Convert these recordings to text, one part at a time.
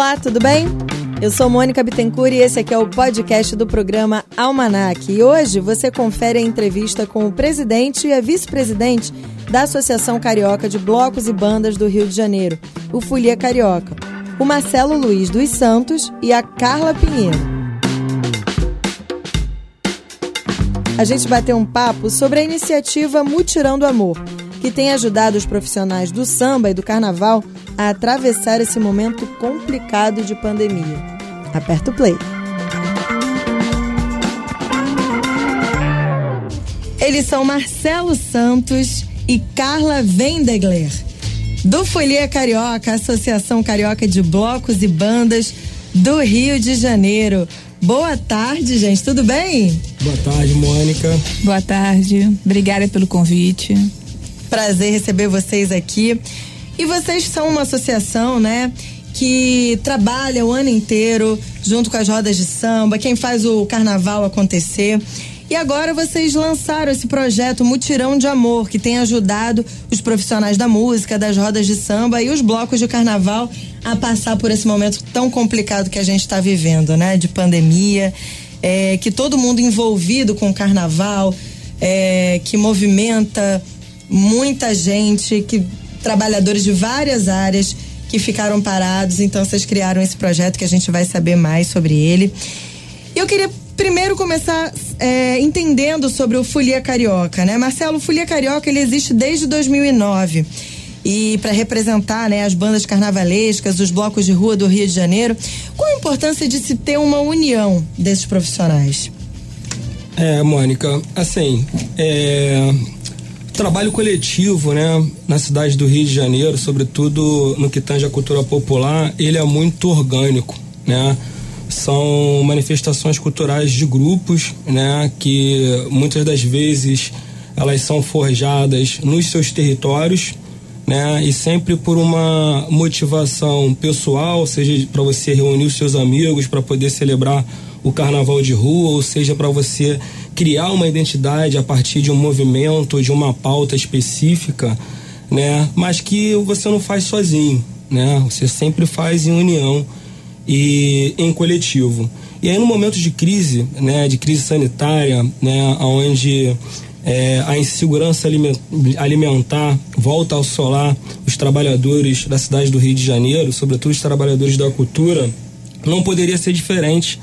Olá, tudo bem? Eu sou Mônica Bittencourt e esse aqui é o podcast do programa Almanac. E hoje você confere a entrevista com o presidente e a vice-presidente da Associação Carioca de Blocos e Bandas do Rio de Janeiro, o Folia Carioca, o Marcelo Luiz dos Santos e a Carla Pinheiro. A gente bateu um papo sobre a iniciativa Mutirão do Amor, que tem ajudado os profissionais do samba e do carnaval a atravessar esse momento complicado de pandemia. Aperta o play. Eles são Marcelo Santos e Carla Vendegler, do Folia Carioca, Associação Carioca de Blocos e Bandas do Rio de Janeiro. Boa tarde, gente, tudo bem? Boa tarde, Mônica. Boa tarde, obrigada pelo convite. Prazer receber vocês aqui. E vocês são uma associação, né? Que trabalha o ano inteiro junto com as rodas de samba, quem faz o carnaval acontecer. E agora vocês lançaram esse projeto Mutirão de Amor, que tem ajudado os profissionais da música, das rodas de samba e os blocos de carnaval a passar por esse momento tão complicado que a gente está vivendo, né? De pandemia, é, que todo mundo envolvido com o carnaval, é, que movimenta muita gente, que trabalhadores de várias áreas que ficaram parados. Então vocês criaram esse projeto que a gente vai saber mais sobre ele. Eu queria primeiro começar é, entendendo sobre o Folia Carioca, né? Marcelo, o Folia Carioca ele existe desde 2009 e para representar né, as bandas carnavalescas, os blocos de rua do Rio de Janeiro. Qual a importância de se ter uma união desses profissionais? É, Mônica, assim, é, trabalho coletivo, né, na cidade do Rio de Janeiro, sobretudo no que tange a cultura popular, ele é muito orgânico, né? São manifestações culturais de grupos, né, que muitas das vezes elas são forjadas nos seus territórios, né, e sempre por uma motivação pessoal, seja para você reunir os seus amigos para poder celebrar o carnaval de rua, ou seja, para você criar uma identidade a partir de um movimento, de uma pauta específica, né? Mas que você não faz sozinho, né? Você sempre faz em união e em coletivo. E aí no momento de crise, né, de crise sanitária, né, onde é, a insegurança alimentar volta ao solar os trabalhadores da cidade do Rio de Janeiro, sobretudo os trabalhadores da cultura, não poderia ser diferente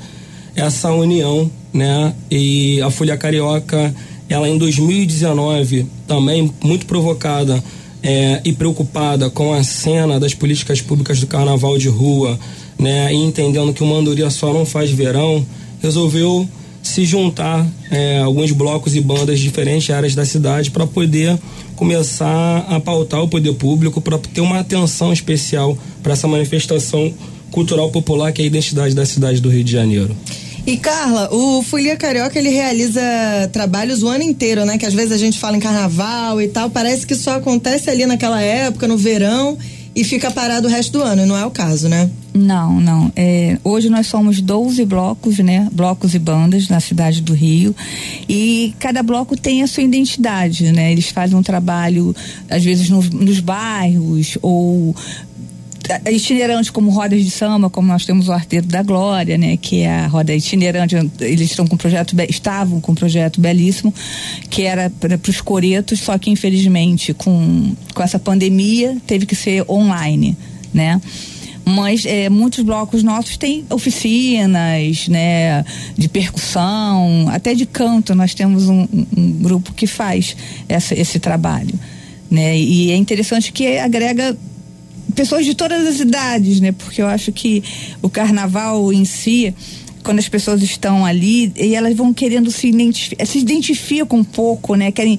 essa união, né? E a Folha Carioca, ela em 2019, também muito provocada é, e preocupada com a cena das políticas públicas do carnaval de rua, né? E entendendo que uma andoria só não faz verão, resolveu se juntar é, alguns blocos e bandas de diferentes áreas da cidade para poder começar a pautar o poder público para ter uma atenção especial para essa manifestação cultural popular que é a identidade da cidade do Rio de Janeiro. E Carla, o Folia Carioca ele realiza trabalhos o ano inteiro, né? Que às vezes a gente fala em carnaval e tal, parece que só acontece ali naquela época, no verão, e fica parado o resto do ano, não é o caso, né? Não, não. É, hoje nós somos 12 blocos, né? Blocos e bandas na cidade do Rio. E cada bloco tem a sua identidade, né? Eles fazem um trabalho, às vezes, no, nos bairros ou itinerantes como rodas de samba, como nós temos o Arteiro da Glória, né, que é a roda itinerante, eles estão com um projeto estavam com um projeto belíssimo, que era para os coretos, só que infelizmente com com essa pandemia teve que ser online, né? mas é, muitos blocos nossos têm oficinas, né, de percussão, até de canto. Nós temos um, um grupo que faz essa, esse trabalho, né? E é interessante que agrega pessoas de todas as idades, né? Porque eu acho que o carnaval em si, quando as pessoas estão ali e elas vão querendo se identificar, se identificam um pouco, né? Querem,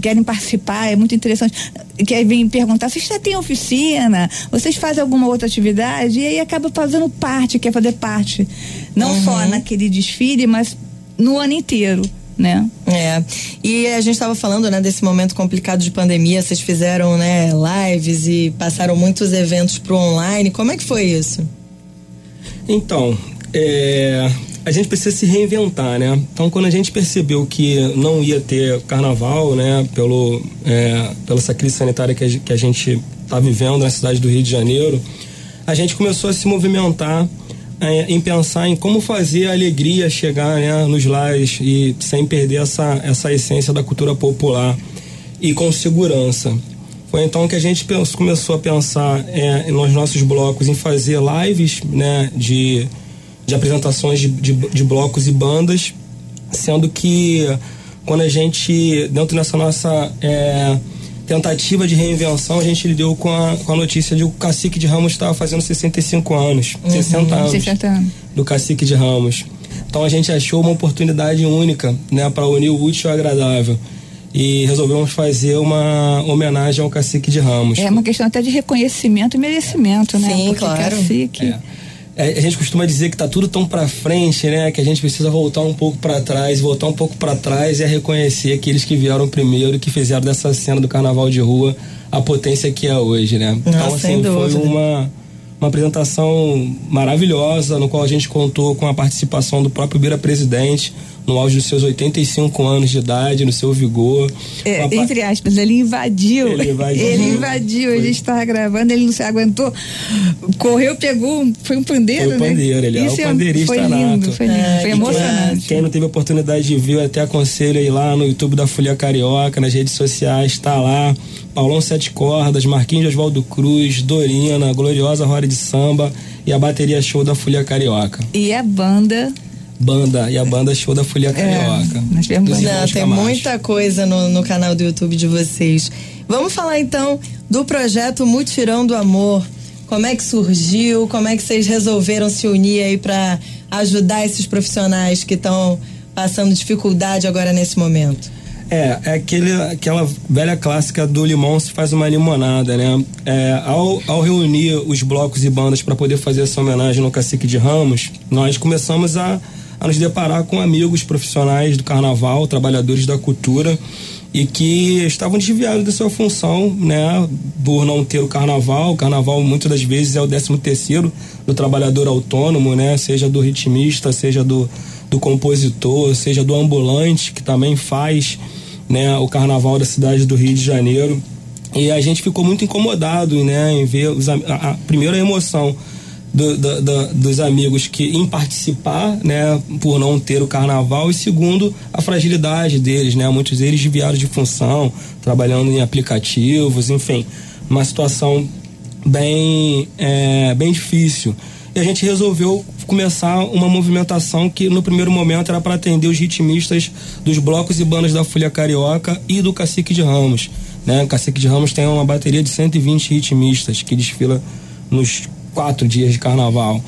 querem participar, é muito interessante. Quer vir perguntar, vocês já têm oficina? Vocês fazem alguma outra atividade? E aí acaba fazendo parte, quer fazer parte. Não uhum. só naquele desfile, mas no ano inteiro né? É. E a gente estava falando, né, desse momento complicado de pandemia, vocês fizeram, né, lives e passaram muitos eventos pro online. Como é que foi isso? Então, é, a gente precisa se reinventar, né? Então, quando a gente percebeu que não ia ter carnaval, né, pelo, é, pela essa crise sanitária que a, que a gente está vivendo na cidade do Rio de Janeiro, a gente começou a se movimentar em pensar em como fazer a alegria chegar né, nos lares e sem perder essa, essa essência da cultura popular e com segurança. Foi então que a gente pensou, começou a pensar é, nos nossos blocos em fazer lives né, de, de apresentações de, de, de blocos e bandas, sendo que quando a gente, dentro dessa nossa é, tentativa de reinvenção, a gente lidou com a, com a notícia de que o cacique de Ramos estava fazendo 65 anos, uhum, 60 anos, 60 anos do cacique de Ramos. Então a gente achou uma oportunidade única, né, para unir o útil ao agradável. E resolvemos fazer uma homenagem ao cacique de Ramos. É uma questão até de reconhecimento e merecimento, né? Sim, Porque claro. Cacique... É. É, a gente costuma dizer que tá tudo tão para frente, né? Que a gente precisa voltar um pouco para trás, voltar um pouco para trás e reconhecer aqueles que vieram primeiro e que fizeram dessa cena do carnaval de rua a potência que é hoje, né? Nossa, então, assim, foi uma, uma apresentação maravilhosa, no qual a gente contou com a participação do próprio Bira Presidente, no auge dos seus 85 anos de idade, no seu vigor. É, entre aspas, ele invadiu. Ele invadiu. Ele invadiu. A gente estava gravando, ele não se aguentou. Correu, pegou, foi um pandeiro, foi um pandeiro, né? ele é Isso é um pandeirista foi lindo, nato. foi lindo, é, foi emocionante. Quem, quem, não teve oportunidade de ver, até aconselho aí lá no YouTube da Folha Carioca, nas redes sociais, está lá. Paulão Sete Cordas, Marquinhos Oswaldo Cruz, Dorina, Gloriosa Roda de Samba e a bateria show da Folha Carioca. E a banda banda e a banda show da Folia Carioca. É, nós temos Não, tem muita coisa no, no canal do YouTube de vocês. Vamos falar então do projeto Mutirão do Amor. Como é que surgiu? Como é que vocês resolveram se unir aí para ajudar esses profissionais que estão passando dificuldade agora nesse momento? É, é aquele, aquela velha clássica do limão se faz uma limonada, né? É, ao, ao reunir os blocos e bandas para poder fazer essa homenagem no Cacique de Ramos, nós começamos a a nos deparar com amigos profissionais do carnaval, trabalhadores da cultura e que estavam desviados da sua função, né, por não ter o carnaval. O carnaval muitas das vezes é o décimo terceiro do trabalhador autônomo, né, seja do ritmista, seja do, do compositor, seja do ambulante que também faz, né, o carnaval da cidade do Rio de Janeiro. E a gente ficou muito incomodado, né, em ver os, a, a primeira emoção do, do, do, dos amigos que em participar, né, por não ter o carnaval e segundo a fragilidade deles, né, muitos deles desviados de função, trabalhando em aplicativos, enfim, uma situação bem é, bem difícil. E a gente resolveu começar uma movimentação que no primeiro momento era para atender os ritmistas dos blocos e bandas da Folha Carioca e do Cacique de Ramos. Né? O Cacique de Ramos tem uma bateria de 120 ritmistas que desfila nos quatro dias de carnaval.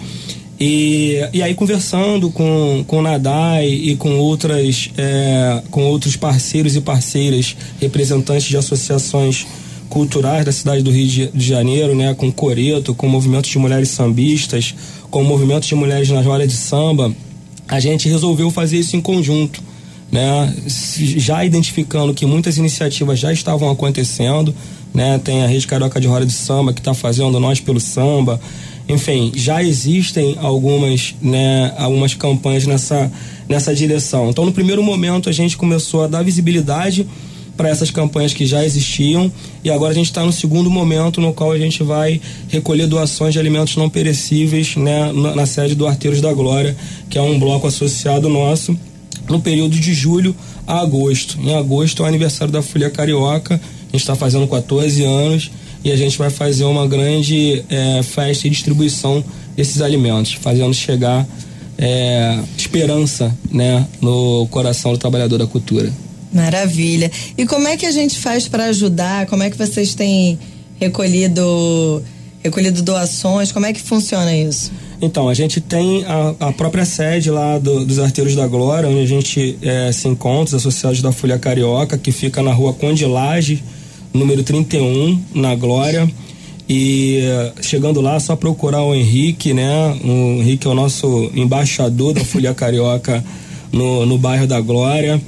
E, e aí conversando com, com o Nadai e com outras é, com outros parceiros e parceiras, representantes de associações culturais da cidade do Rio de Janeiro, né, com Coreto, com movimentos de mulheres sambistas, com movimentos de mulheres nas rodas de samba, a gente resolveu fazer isso em conjunto, né, já identificando que muitas iniciativas já estavam acontecendo, né? Tem a Rede Carioca de Roda de Samba que está fazendo Nós pelo Samba. Enfim, já existem algumas, né, algumas campanhas nessa, nessa direção. Então, no primeiro momento, a gente começou a dar visibilidade para essas campanhas que já existiam e agora a gente está no segundo momento no qual a gente vai recolher doações de alimentos não perecíveis né, na, na sede do Arteiros da Glória, que é um bloco associado nosso, no período de julho a agosto. Em agosto é o aniversário da Folha Carioca gente está fazendo 14 anos e a gente vai fazer uma grande é, festa e distribuição desses alimentos, fazendo chegar é, esperança né, no coração do trabalhador da cultura. Maravilha. E como é que a gente faz para ajudar? Como é que vocês têm recolhido recolhido doações? Como é que funciona isso? Então, a gente tem a, a própria sede lá do, dos Arteiros da Glória, onde a gente é, se encontra, os associados da Folha Carioca, que fica na rua Condilage, número 31, na Glória. E chegando lá, só procurar o Henrique, né? O Henrique é o nosso embaixador da Folha Carioca no, no bairro da Glória.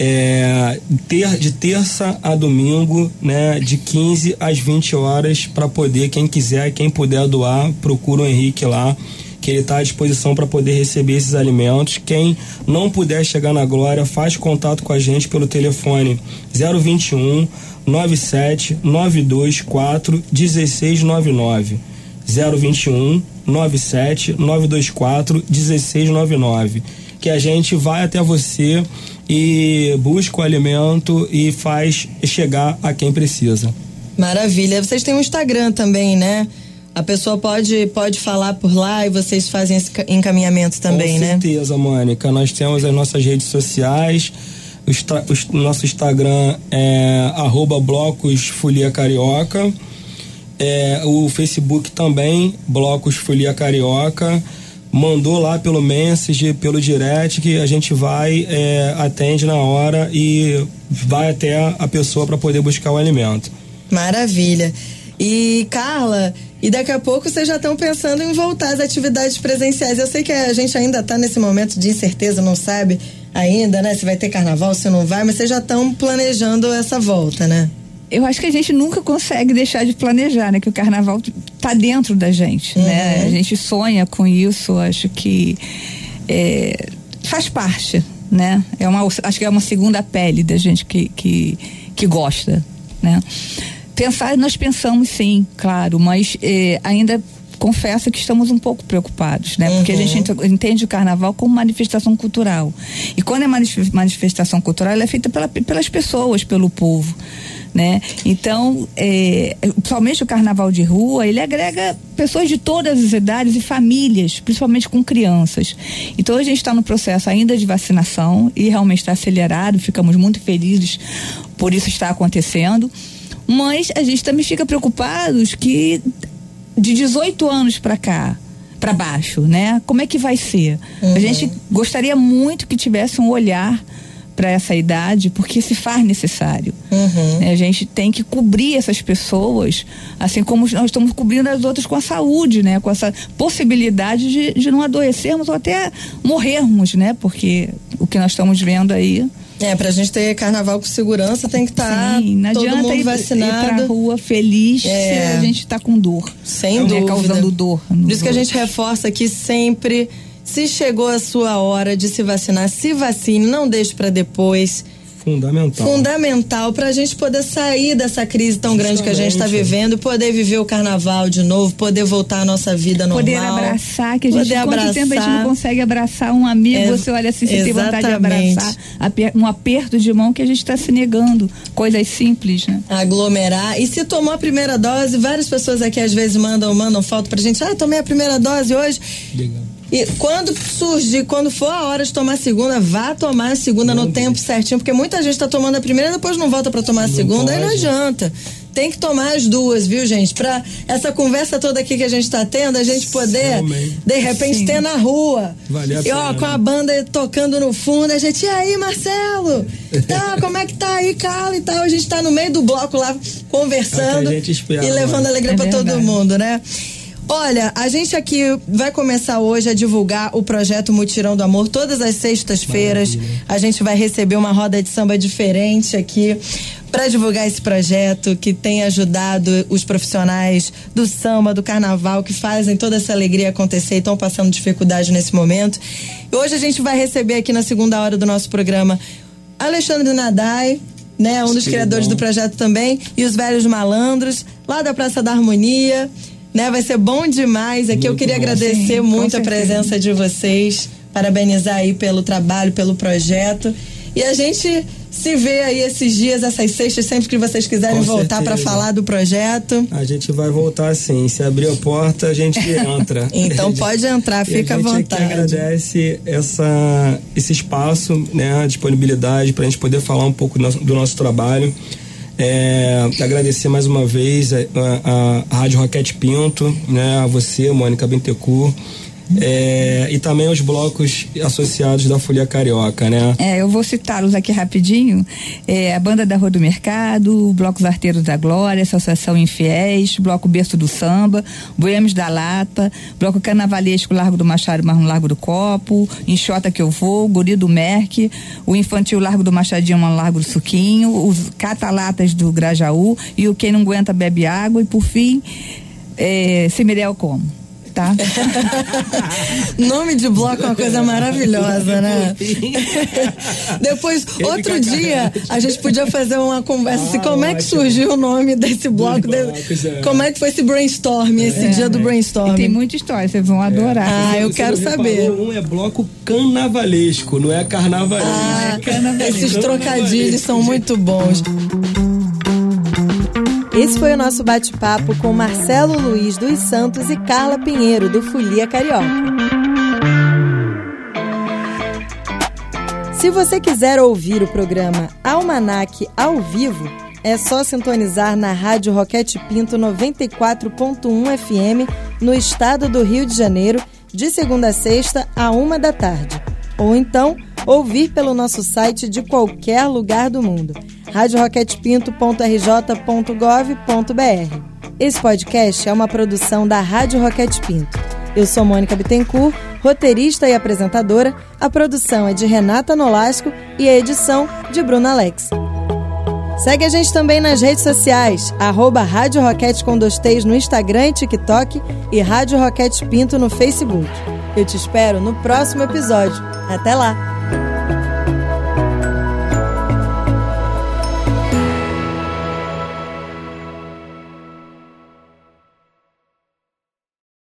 É, ter, de terça a domingo, né, de 15 às 20 horas, para poder, quem quiser, quem puder doar, procura o Henrique lá, que ele está à disposição para poder receber esses alimentos. Quem não puder chegar na Glória, faz contato com a gente pelo telefone 021 97 924 1699. 021 97 924 1699 que a gente vai até você e busca o alimento e faz chegar a quem precisa. Maravilha. Vocês têm um Instagram também, né? A pessoa pode, pode falar por lá e vocês fazem esse encaminhamento também, Com né? Com certeza, Mônica. Nós temos as nossas redes sociais. O, nosso Instagram é arroba blocos Folia Carioca. É, o Facebook também, Blocos Folia Carioca mandou lá pelo message, pelo direct, que a gente vai, é, atende na hora e vai até a pessoa para poder buscar o alimento. Maravilha. E Carla, e daqui a pouco vocês já estão pensando em voltar às atividades presenciais. Eu sei que a gente ainda está nesse momento de incerteza, não sabe ainda, né? Se vai ter carnaval, se não vai, mas vocês já estão planejando essa volta, né? Eu acho que a gente nunca consegue deixar de planejar, né? Que o carnaval tá dentro da gente, né? uhum. né? A gente sonha com isso, acho que é, faz parte, né? É uma, acho que é uma segunda pele da gente que, que, que gosta, né? Pensar, nós pensamos sim, claro, mas é, ainda confesso que estamos um pouco preocupados, né? Porque uhum. a gente uhum. entende o carnaval como manifestação cultural. E quando é manifestação cultural, ela é feita pela, pelas pessoas, pelo povo né? Então, é, principalmente o carnaval de rua, ele agrega pessoas de todas as idades e famílias, principalmente com crianças. Então, a gente está no processo ainda de vacinação e realmente está acelerado, ficamos muito felizes por isso estar acontecendo. Mas a gente também fica preocupados que de 18 anos para cá, para baixo, né? Como é que vai ser? Uhum. A gente gostaria muito que tivesse um olhar para essa idade, porque se faz necessário. Uhum. Né? A gente tem que cobrir essas pessoas, assim como nós estamos cobrindo as outras com a saúde, né? Com essa possibilidade de, de não adoecermos ou até morrermos, né? Porque o que nós estamos vendo aí. É, pra gente ter carnaval com segurança tem que estar tá todo mundo ir, vacinado. Ir pra rua feliz é. se a gente está com dor. Sem né? dúvida. Causando dor. Por isso que a gente reforça aqui sempre se chegou a sua hora de se vacinar, se vacine, não deixe para depois. Fundamental. Fundamental para a gente poder sair dessa crise tão Justamente. grande que a gente está vivendo, poder viver o carnaval de novo, poder voltar à nossa vida normal. Poder abraçar, que a gente, poder quanto abraçar. tempo a gente não consegue abraçar um amigo, é, você olha assim, você tem vontade de abraçar, um aperto de mão que a gente está se negando, coisas simples, né? Aglomerar, e se tomou a primeira dose, várias pessoas aqui às vezes mandam, mandam foto pra gente, ah, tomei a primeira dose hoje. Legal e quando surgir, quando for a hora de tomar a segunda, vá tomar a segunda não no tempo certinho, porque muita gente está tomando a primeira e depois não volta para tomar a segunda, aí não adianta. Tem que tomar as duas, viu, gente? Pra essa conversa toda aqui que a gente está tendo, a gente poder, de repente, Sim. ter na rua. Valeu e ó, com a banda tocando no fundo, a gente, e aí, Marcelo? Tá, como é que tá aí, Carla e tal? A gente está no meio do bloco lá conversando é e levando alegria é para todo mundo, né? Olha, a gente aqui vai começar hoje a divulgar o projeto Mutirão do Amor todas as sextas-feiras. A gente vai receber uma roda de samba diferente aqui para divulgar esse projeto que tem ajudado os profissionais do samba, do carnaval, que fazem toda essa alegria acontecer e estão passando dificuldade nesse momento. E hoje a gente vai receber aqui na segunda hora do nosso programa Alexandre Nadai, né, um dos criadores do projeto também, e os velhos malandros, lá da Praça da Harmonia né? Vai ser bom demais. Aqui muito eu queria bom. agradecer Sim, muito a presença de vocês, parabenizar aí pelo trabalho, pelo projeto. E a gente se vê aí esses dias, essas sextas, sempre que vocês quiserem Com voltar para falar do projeto. A gente vai voltar sim. Se abrir a porta, a gente entra. então pode entrar, fica à vontade. A gente agradece essa, esse espaço, né, a disponibilidade para a gente poder falar um pouco do nosso, do nosso trabalho. É, agradecer mais uma vez a, a, a Rádio Roquete Pinto, né, a você, Mônica Bentecourt é, e também os blocos associados da Folia Carioca, né? É, eu vou citá-los aqui rapidinho. É, a Banda da Rua do Mercado, o Bloco Arteiros da Glória, Associação Infiéis, Bloco Berço do Samba, Boêmios da Lata, Bloco Carnavalesco Largo do Machado, Marrom Largo do Copo, Enxota Que Eu Vou, Guri do Merck, o Infantil Largo do Machadinho, Largo do Suquinho, os Catalatas do Grajaú e o Quem Não Aguenta Bebe Água e, por fim, é, Como. Tá? Nome de bloco é uma coisa maravilhosa, né? Depois, outro dia, a gente podia fazer uma conversa assim, como é que surgiu o nome desse bloco? De, é. como é que foi esse brainstorm, esse é, dia do brainstorm? Tem muita história, vocês vão adorar. Ah, eu quero saber. Um é bloco carnavalesco, não é carnavalesco. Ah, é carnavalesco. esses trocadilhos são muito bons. Esse foi o nosso bate-papo com Marcelo Luiz dos Santos e Carla Pinheiro, do Folia Carioca. Se você quiser ouvir o programa Almanac ao vivo, é só sintonizar na Rádio Roquete Pinto 94.1 FM no estado do Rio de Janeiro, de segunda a sexta, a uma da tarde. Ou então, ouvir pelo nosso site de qualquer lugar do mundo radioroquetepinto.rj.gov.br. Esse podcast é uma produção da Rádio Roquete Pinto. Eu sou Mônica Bittencourt, roteirista e apresentadora. A produção é de Renata Nolasco e a edição de Bruna Alex. Segue a gente também nas redes sociais, arroba Rádio Roquete com dois T's no Instagram e TikTok e Rádio Roquete Pinto no Facebook. Eu te espero no próximo episódio. Até lá!